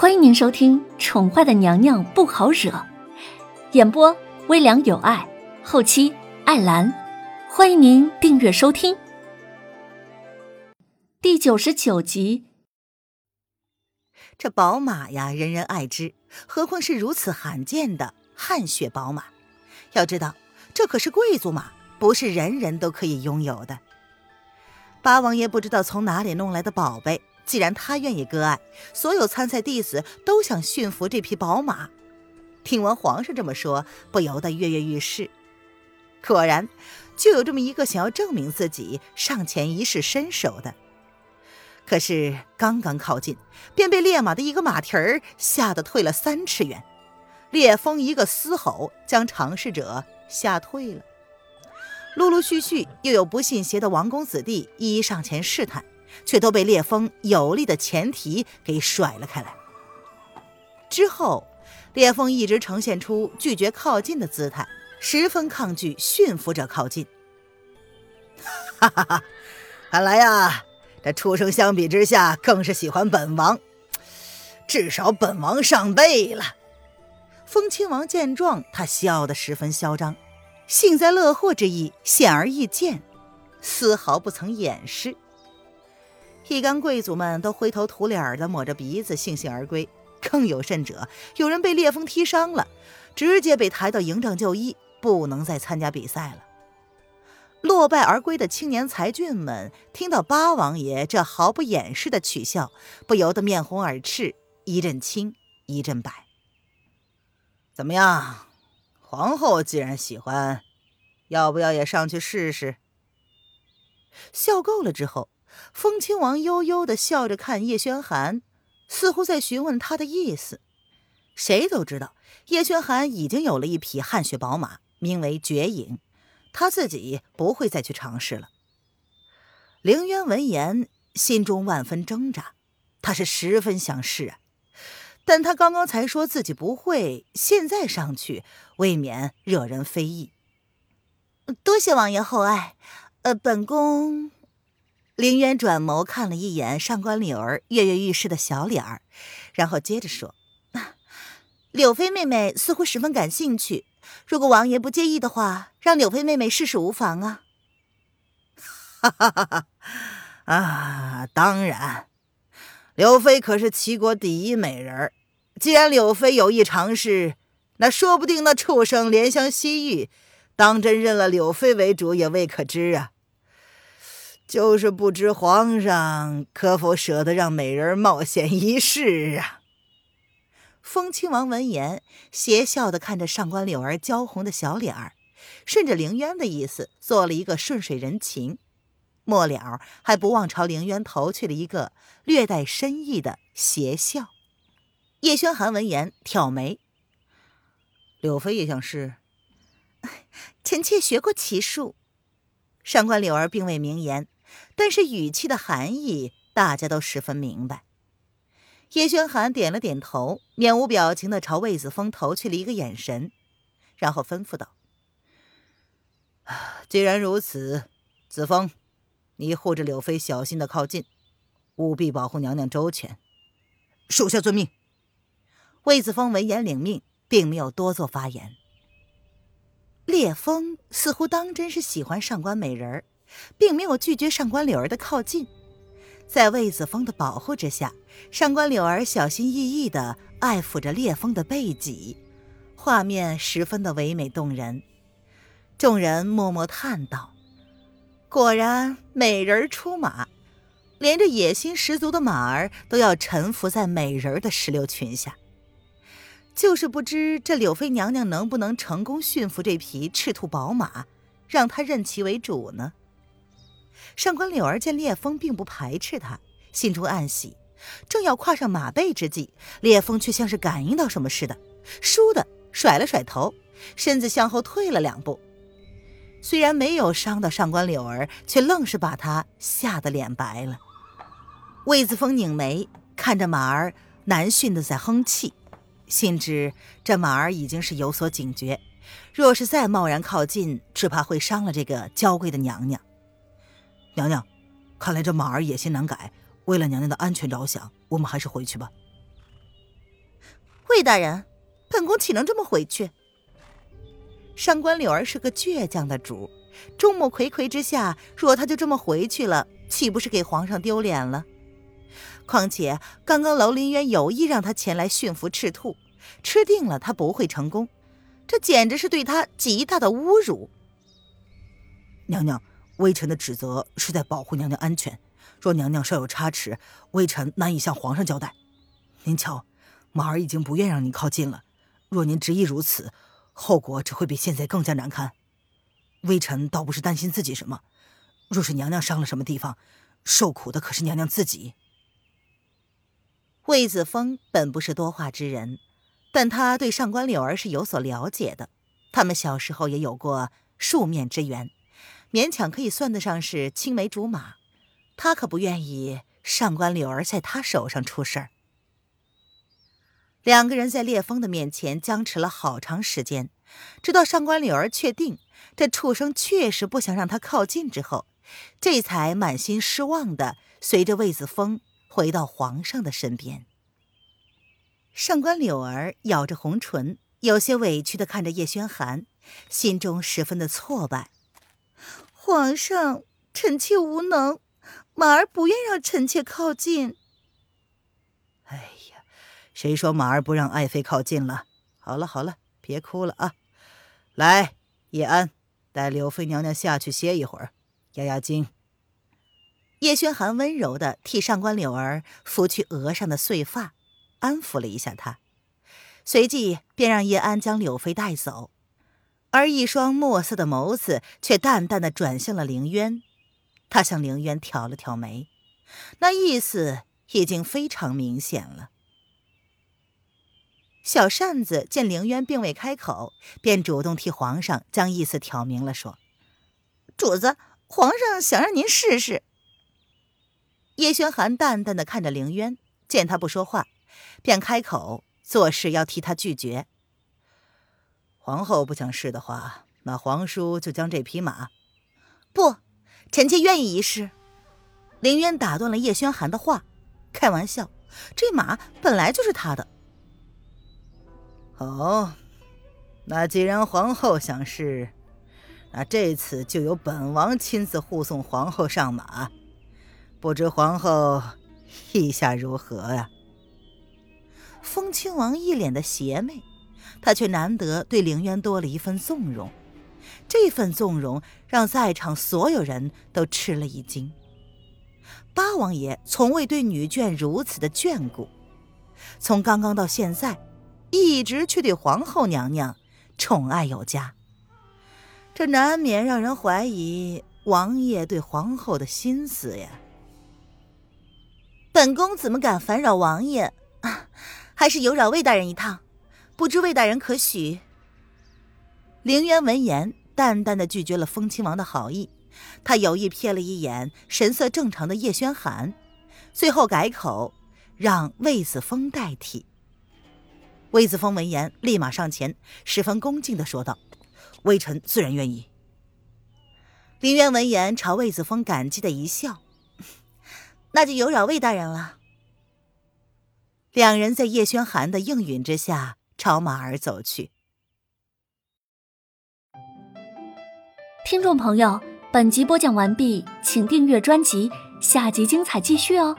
欢迎您收听《宠坏的娘娘不好惹》，演播微凉有爱，后期艾兰。欢迎您订阅收听第九十九集。这宝马呀，人人爱之，何况是如此罕见的汗血宝马？要知道，这可是贵族马，不是人人都可以拥有的。八王爷不知道从哪里弄来的宝贝。既然他愿意割爱，所有参赛弟子都想驯服这匹宝马。听完皇上这么说，不由得跃跃欲试。果然，就有这么一个想要证明自己、上前一试身手的。可是刚刚靠近，便被烈马的一个马蹄儿吓得退了三尺远。烈风一个嘶吼，将尝试者吓退了。陆陆续续又有不信邪的王公子弟一一上前试探。却都被烈风有力的前蹄给甩了开来。之后，烈风一直呈现出拒绝靠近的姿态，十分抗拒驯服者靠近。哈哈哈！看来呀，这畜生相比之下更是喜欢本王，至少本王上辈了。风亲王见状，他笑得十分嚣张，幸灾乐祸之意显而易见，丝毫不曾掩饰。一干贵族们都灰头土脸的抹着鼻子悻悻而归，更有甚者，有人被烈风踢伤了，直接被抬到营帐就医，不能再参加比赛了。落败而归的青年才俊们听到八王爷这毫不掩饰的取笑，不由得面红耳赤，一阵青一阵白。怎么样，皇后既然喜欢，要不要也上去试试？笑够了之后。风亲王悠悠的笑着看叶轩寒，似乎在询问他的意思。谁都知道，叶轩寒已经有了一匹汗血宝马，名为绝影，他自己不会再去尝试了。凌渊闻言，心中万分挣扎，他是十分想试啊，但他刚刚才说自己不会，现在上去未免惹人非议。多谢王爷厚爱，呃，本宫。凌渊转眸看了一眼上官柳儿跃跃欲试的小脸儿，然后接着说：“柳妃妹妹似乎十分感兴趣，如果王爷不介意的话，让柳妃妹妹试试无妨啊。”“哈哈哈哈啊，当然，柳妃可是齐国第一美人既然柳妃有意尝试，那说不定那畜生怜香惜玉，当真认了柳妃为主也未可知啊。”就是不知皇上可否舍得让美人冒险一试啊？风亲王闻言，邪笑的看着上官柳儿娇红的小脸儿，顺着凌渊的意思做了一个顺水人情，末了还不忘朝凌渊投去了一个略带深意的邪笑。叶轩寒闻言挑眉：“柳妃也想试？臣妾学过骑术。”上官柳儿并未明言。但是语气的含义，大家都十分明白。叶轩寒点了点头，面无表情的朝魏子峰投去了一个眼神，然后吩咐道：“既然如此，子峰，你护着柳妃小心的靠近，务必保护娘娘周全。”属下遵命。魏子峰闻言领命，并没有多做发言。烈风似乎当真是喜欢上官美人儿。并没有拒绝上官柳儿的靠近，在魏子峰的保护之下，上官柳儿小心翼翼地爱抚着烈风的背脊，画面十分的唯美动人。众人默默叹道：“果然，美人出马，连这野心十足的马儿都要臣服在美人的石榴裙下。就是不知这柳妃娘娘能不能成功驯服这匹赤兔宝马，让他认其为主呢？”上官柳儿见烈风并不排斥他，心中暗喜，正要跨上马背之际，烈风却像是感应到什么似的，倏地甩了甩头，身子向后退了两步。虽然没有伤到上官柳儿，却愣是把他吓得脸白了。魏子峰拧眉看着马儿难驯的在哼气，心知这马儿已经是有所警觉，若是再贸然靠近，只怕会伤了这个娇贵的娘娘。娘娘，看来这马儿野心难改。为了娘娘的安全着想，我们还是回去吧。魏大人，本宫岂能这么回去？上官柳儿是个倔强的主，众目睽睽之下，若他就这么回去了，岂不是给皇上丢脸了？况且刚刚楼林渊有意让他前来驯服赤兔，吃定了他不会成功，这简直是对他极大的侮辱。娘娘，微臣的指责是在保护娘娘安全，若娘娘稍有差池，微臣难以向皇上交代。您瞧，马儿已经不愿让您靠近了，若您执意如此，后果只会比现在更加难堪。微臣倒不是担心自己什么，若是娘娘伤了什么地方，受苦的可是娘娘自己。魏子峰本不是多话之人，但他对上官柳儿是有所了解的。他们小时候也有过数面之缘，勉强可以算得上是青梅竹马。他可不愿意上官柳儿在他手上出事儿。两个人在烈风的面前僵持了好长时间，直到上官柳儿确定这畜生确实不想让他靠近之后，这才满心失望的随着魏子峰。回到皇上的身边，上官柳儿咬着红唇，有些委屈的看着叶轩寒，心中十分的挫败。皇上，臣妾无能，马儿不愿让臣妾靠近。哎呀，谁说马儿不让爱妃靠近了？好了好了，别哭了啊！来，叶安，带柳妃娘娘下去歇一会儿，压压惊。叶轩寒温柔的替上官柳儿拂去额上的碎发，安抚了一下她，随即便让叶安将柳妃带走，而一双墨色的眸子却淡淡的转向了凌渊。他向凌渊挑了挑眉，那意思已经非常明显了。小扇子见凌渊并未开口，便主动替皇上将意思挑明了，说：“主子，皇上想让您试试。”叶轩寒淡淡的看着凌渊，见他不说话，便开口做事要替他拒绝。皇后不想试的话，那皇叔就将这匹马。不，臣妾愿意一试。凌渊打断了叶轩寒的话，开玩笑，这马本来就是他的。哦，那既然皇后想试，那这次就由本王亲自护送皇后上马。不知皇后意下如何呀？风亲王一脸的邪魅，他却难得对凌渊多了一份纵容。这份纵容让在场所有人都吃了一惊。八王爷从未对女眷如此的眷顾，从刚刚到现在，一直却对皇后娘娘宠爱有加。这难免让人怀疑王爷对皇后的心思呀。本宫怎么敢烦扰王爷？啊，还是有扰魏大人一趟，不知魏大人可许？凌渊闻言，淡淡的拒绝了风亲王的好意。他有意瞥了一眼神色正常的叶轩寒，最后改口，让魏子峰代替。魏子峰闻言，立马上前，十分恭敬的说道：“微臣自然愿意。”凌渊闻言，朝魏子峰感激的一笑。那就有扰魏大人了。两人在叶轩寒的应允之下，朝马儿走去。听众朋友，本集播讲完毕，请订阅专辑，下集精彩继续哦。